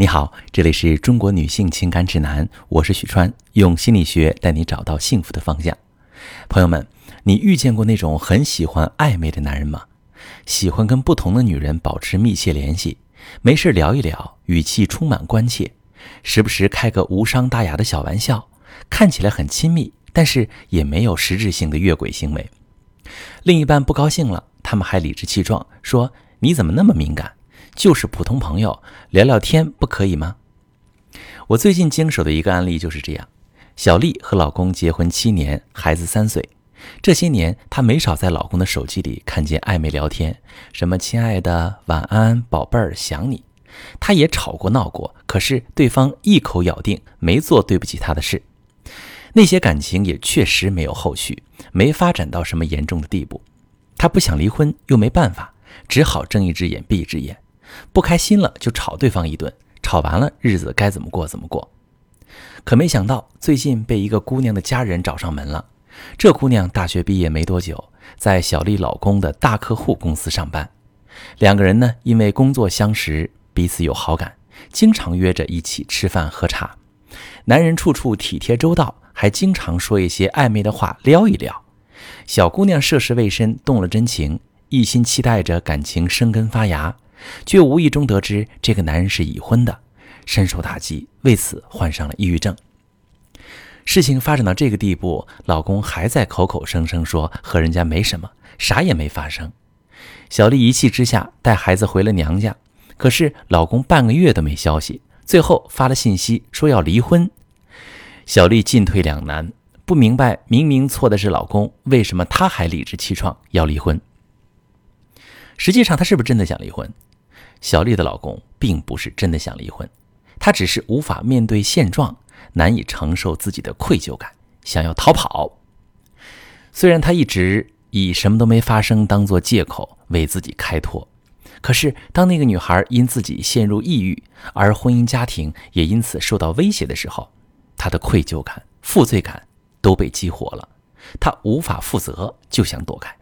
你好，这里是中国女性情感指南，我是许川，用心理学带你找到幸福的方向。朋友们，你遇见过那种很喜欢暧昧的男人吗？喜欢跟不同的女人保持密切联系，没事聊一聊，语气充满关切，时不时开个无伤大雅的小玩笑，看起来很亲密，但是也没有实质性的越轨行为。另一半不高兴了，他们还理直气壮说：“你怎么那么敏感？”就是普通朋友聊聊天不可以吗？我最近经手的一个案例就是这样。小丽和老公结婚七年，孩子三岁。这些年，她没少在老公的手机里看见暧昧聊天，什么“亲爱的”“晚安”“宝贝儿”“想你”。她也吵过闹过，可是对方一口咬定没做对不起她的事。那些感情也确实没有后续，没发展到什么严重的地步。她不想离婚，又没办法，只好睁一只眼闭一只眼。不开心了就吵对方一顿，吵完了日子该怎么过怎么过。可没想到最近被一个姑娘的家人找上门了。这姑娘大学毕业没多久，在小丽老公的大客户公司上班。两个人呢因为工作相识，彼此有好感，经常约着一起吃饭喝茶。男人处处体贴周到，还经常说一些暧昧的话撩一撩。小姑娘涉世未深，动了真情，一心期待着感情生根发芽。却无意中得知这个男人是已婚的，深受打击，为此患上了抑郁症。事情发展到这个地步，老公还在口口声声说和人家没什么，啥也没发生。小丽一气之下带孩子回了娘家，可是老公半个月都没消息，最后发了信息说要离婚。小丽进退两难，不明白明明错的是老公，为什么她还理直气壮要离婚？实际上，她是不是真的想离婚？小丽的老公并不是真的想离婚，他只是无法面对现状，难以承受自己的愧疚感，想要逃跑。虽然他一直以什么都没发生当做借口为自己开脱，可是当那个女孩因自己陷入抑郁，而婚姻家庭也因此受到威胁的时候，他的愧疚感、负罪感都被激活了，他无法负责，就想躲开。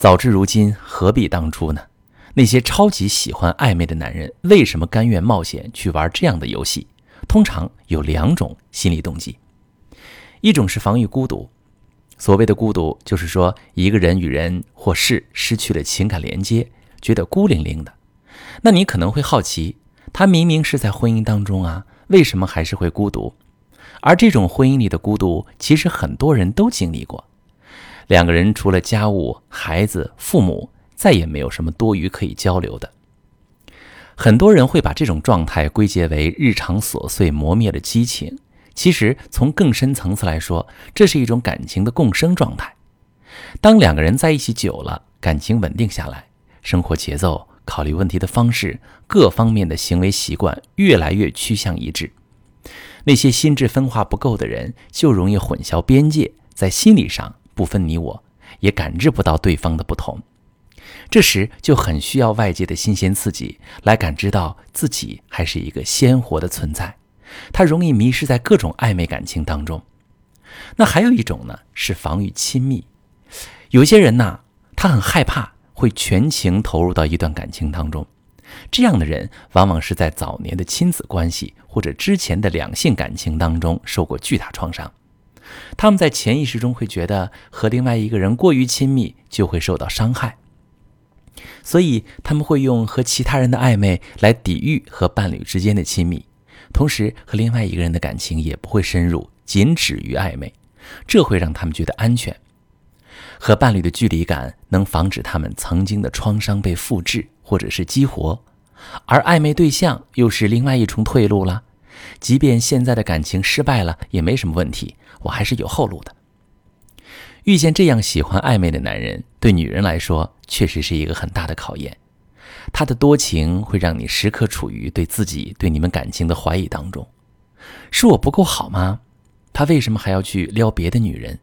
早知如今，何必当初呢？那些超级喜欢暧昧的男人，为什么甘愿冒险去玩这样的游戏？通常有两种心理动机：一种是防御孤独，所谓的孤独，就是说一个人与人或事失去了情感连接，觉得孤零零的。那你可能会好奇，他明明是在婚姻当中啊，为什么还是会孤独？而这种婚姻里的孤独，其实很多人都经历过。两个人除了家务、孩子、父母。再也没有什么多余可以交流的。很多人会把这种状态归结为日常琐碎磨灭了激情。其实从更深层次来说，这是一种感情的共生状态。当两个人在一起久了，感情稳定下来，生活节奏、考虑问题的方式、各方面的行为习惯越来越趋向一致。那些心智分化不够的人，就容易混淆边界，在心理上不分你我，也感知不到对方的不同。这时就很需要外界的新鲜刺激来感知到自己还是一个鲜活的存在，他容易迷失在各种暧昧感情当中。那还有一种呢，是防御亲密。有些人呢，他很害怕会全情投入到一段感情当中，这样的人往往是在早年的亲子关系或者之前的两性感情当中受过巨大创伤，他们在潜意识中会觉得和另外一个人过于亲密就会受到伤害。所以他们会用和其他人的暧昧来抵御和伴侣之间的亲密，同时和另外一个人的感情也不会深入，仅止于暧昧，这会让他们觉得安全。和伴侣的距离感能防止他们曾经的创伤被复制或者是激活，而暧昧对象又是另外一重退路了。即便现在的感情失败了，也没什么问题，我还是有后路的。遇见这样喜欢暧昧的男人，对女人来说确实是一个很大的考验。他的多情会让你时刻处于对自己、对你们感情的怀疑当中。是我不够好吗？他为什么还要去撩别的女人？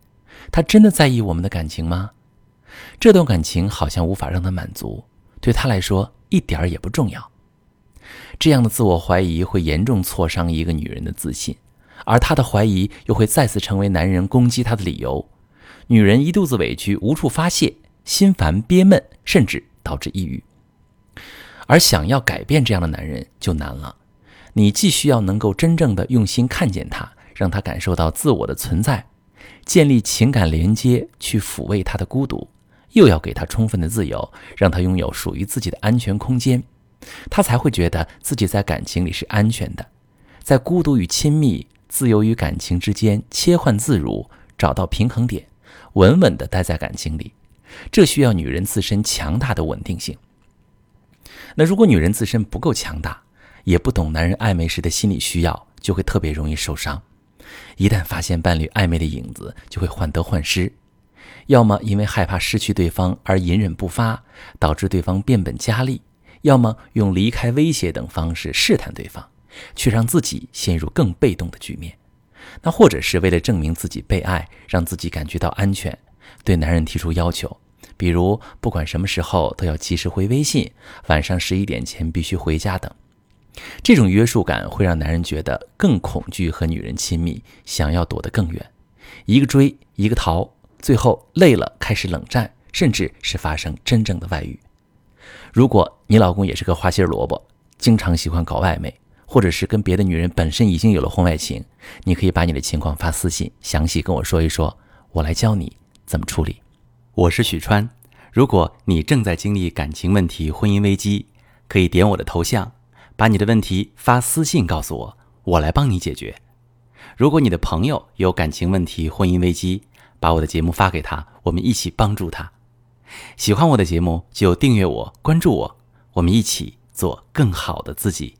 他真的在意我们的感情吗？这段感情好像无法让他满足，对他来说一点儿也不重要。这样的自我怀疑会严重挫伤一个女人的自信，而他的怀疑又会再次成为男人攻击她的理由。女人一肚子委屈无处发泄，心烦憋闷，甚至导致抑郁。而想要改变这样的男人就难了。你既需要能够真正的用心看见他，让他感受到自我的存在，建立情感连接，去抚慰他的孤独，又要给他充分的自由，让他拥有属于自己的安全空间，他才会觉得自己在感情里是安全的，在孤独与亲密、自由与感情之间切换自如，找到平衡点，稳稳地待在感情里。这需要女人自身强大的稳定性。那如果女人自身不够强大，也不懂男人暧昧时的心理需要，就会特别容易受伤。一旦发现伴侣暧昧的影子，就会患得患失，要么因为害怕失去对方而隐忍不发，导致对方变本加厉；要么用离开、威胁等方式试探对方，却让自己陷入更被动的局面。那或者是为了证明自己被爱，让自己感觉到安全。对男人提出要求，比如不管什么时候都要及时回微信，晚上十一点前必须回家等。这种约束感会让男人觉得更恐惧和女人亲密，想要躲得更远，一个追一个逃，最后累了开始冷战，甚至是发生真正的外遇。如果你老公也是个花心萝卜，经常喜欢搞暧昧，或者是跟别的女人本身已经有了婚外情，你可以把你的情况发私信，详细跟我说一说，我来教你。怎么处理？我是许川。如果你正在经历感情问题、婚姻危机，可以点我的头像，把你的问题发私信告诉我，我来帮你解决。如果你的朋友有感情问题、婚姻危机，把我的节目发给他，我们一起帮助他。喜欢我的节目就订阅我、关注我，我们一起做更好的自己。